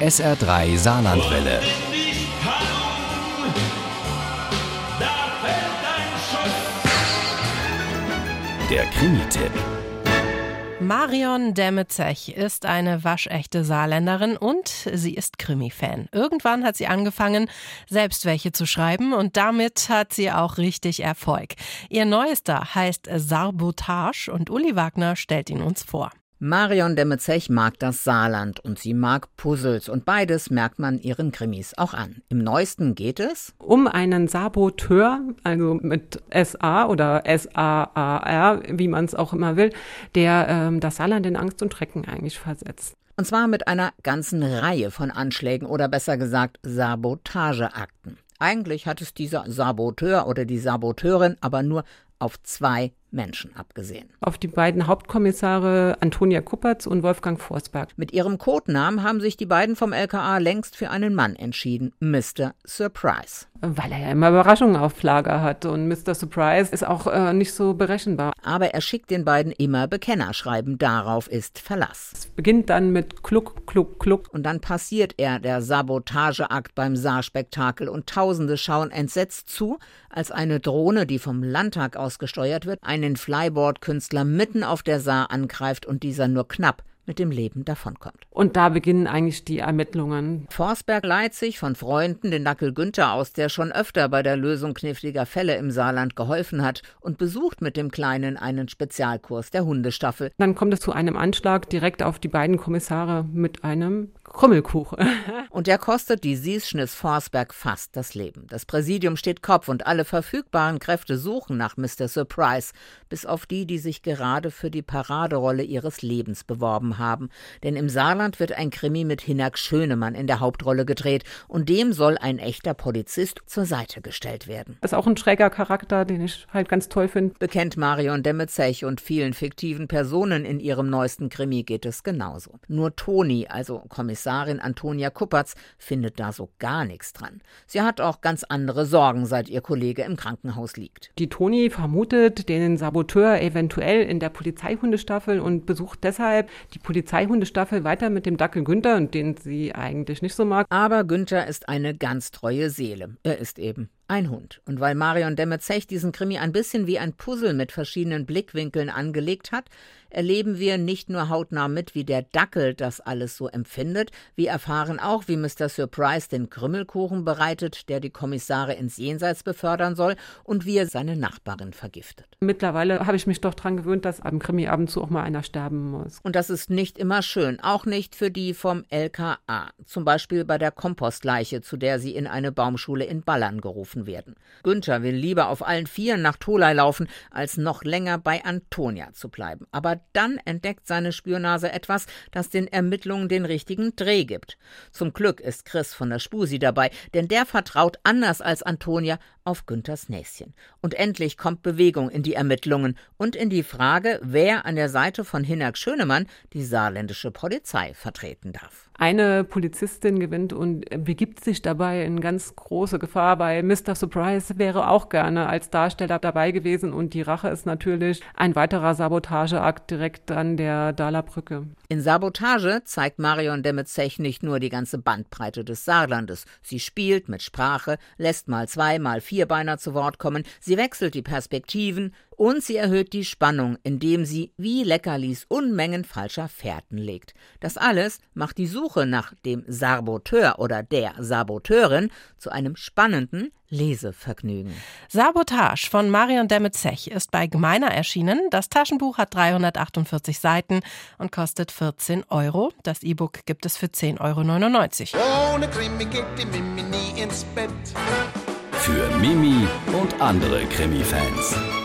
SR3 Saarlandwelle. Der Krimi-Tipp. Marion Demmezech ist eine waschechte Saarländerin und sie ist Krimi-Fan. Irgendwann hat sie angefangen, selbst welche zu schreiben und damit hat sie auch richtig Erfolg. Ihr neuester heißt Sarbotage und Uli Wagner stellt ihn uns vor. Marion Demmezech mag das Saarland und sie mag Puzzles und beides merkt man ihren Krimis auch an. Im neuesten geht es um einen Saboteur, also mit SA oder S-A-A-R, wie man es auch immer will, der ähm, das Saarland in Angst und Schrecken eigentlich versetzt. Und zwar mit einer ganzen Reihe von Anschlägen oder besser gesagt Sabotageakten. Eigentlich hat es dieser Saboteur oder die Saboteurin aber nur auf zwei Menschen abgesehen. Auf die beiden Hauptkommissare Antonia Kuppertz und Wolfgang Forsberg. Mit ihrem Codenamen haben sich die beiden vom LKA längst für einen Mann entschieden, Mr. Surprise. Weil er ja immer Überraschungen auf Lager hat und Mr. Surprise ist auch äh, nicht so berechenbar. Aber er schickt den beiden immer Bekennerschreiben, darauf ist Verlass. Es beginnt dann mit Kluck, Kluck, Kluck. Und dann passiert er, der Sabotageakt beim Saarspektakel und Tausende schauen entsetzt zu, als eine Drohne, die vom Landtag aus gesteuert wird, eine einen Flyboard-Künstler mitten auf der Saar angreift und dieser nur knapp mit dem Leben davonkommt. Und da beginnen eigentlich die Ermittlungen. Forsberg leiht sich von Freunden den Dackel Günther aus, der schon öfter bei der Lösung kniffliger Fälle im Saarland geholfen hat und besucht mit dem Kleinen einen Spezialkurs der Hundestaffel. Dann kommt es zu einem Anschlag direkt auf die beiden Kommissare mit einem Krümmelkuchen. und der kostet die Sieschnis Forsberg fast das Leben. Das Präsidium steht Kopf und alle verfügbaren Kräfte suchen nach Mr. Surprise, bis auf die, die sich gerade für die Paraderolle ihres Lebens beworben haben. Denn im Saarland wird ein Krimi mit Hinak Schönemann in der Hauptrolle gedreht und dem soll ein echter Polizist zur Seite gestellt werden. Das ist auch ein schräger Charakter, den ich halt ganz toll finde. Bekennt Marion Demmezech und vielen fiktiven Personen in ihrem neuesten Krimi geht es genauso. Nur Toni, also Kommissar Kommissarin Antonia Kuppertz findet da so gar nichts dran. Sie hat auch ganz andere Sorgen, seit ihr Kollege im Krankenhaus liegt. Die Toni vermutet den Saboteur eventuell in der Polizeihundestaffel und besucht deshalb die Polizeihundestaffel weiter mit dem Dackel Günther, den sie eigentlich nicht so mag. Aber Günther ist eine ganz treue Seele. Er ist eben ein Hund. Und weil Marion Demmezech diesen Krimi ein bisschen wie ein Puzzle mit verschiedenen Blickwinkeln angelegt hat, erleben wir nicht nur hautnah mit, wie der Dackel das alles so empfindet, wir erfahren auch, wie Mr. Surprise den Krümmelkuchen bereitet, der die Kommissare ins Jenseits befördern soll, und wie er seine Nachbarin vergiftet. Mittlerweile habe ich mich doch daran gewöhnt, dass am Krimi ab und zu auch mal einer sterben muss. Und das ist nicht immer schön, auch nicht für die vom LKA, zum Beispiel bei der Kompostleiche, zu der sie in eine Baumschule in Ballern gerufen getroffen werden. Günther will lieber auf allen Vieren nach Tolai laufen, als noch länger bei Antonia zu bleiben. Aber dann entdeckt seine Spürnase etwas, das den Ermittlungen den richtigen Dreh gibt. Zum Glück ist Chris von der Spusi dabei, denn der vertraut anders als Antonia auf Günthers Näschen. Und endlich kommt Bewegung in die Ermittlungen und in die Frage, wer an der Seite von Hinak Schönemann die saarländische Polizei vertreten darf. Eine Polizistin gewinnt und begibt sich dabei in ganz große Gefahr. Bei Mr. Surprise wäre auch gerne als Darsteller dabei gewesen und die Rache ist natürlich ein weiterer Sabotageakt direkt an der Dahler Brücke. In Sabotage zeigt Marion Demmezech nicht nur die ganze Bandbreite des Saarlandes. Sie spielt mit Sprache, lässt mal zwei, mal Vierbeiner zu Wort kommen, sie wechselt die Perspektiven und sie erhöht die Spannung, indem sie wie Leckerlis Unmengen falscher Fährten legt. Das alles macht die Suche nach dem Saboteur oder der Saboteurin zu einem spannenden Lesevergnügen. Sabotage von Marion Demmezech ist bei Gemeiner erschienen. Das Taschenbuch hat 348 Seiten und kostet 14 Euro. Das E-Book gibt es für 10,99 Euro. Ohne Krimi geht die Mimi nie ins Bett. Für Mimi und andere Krimi-Fans.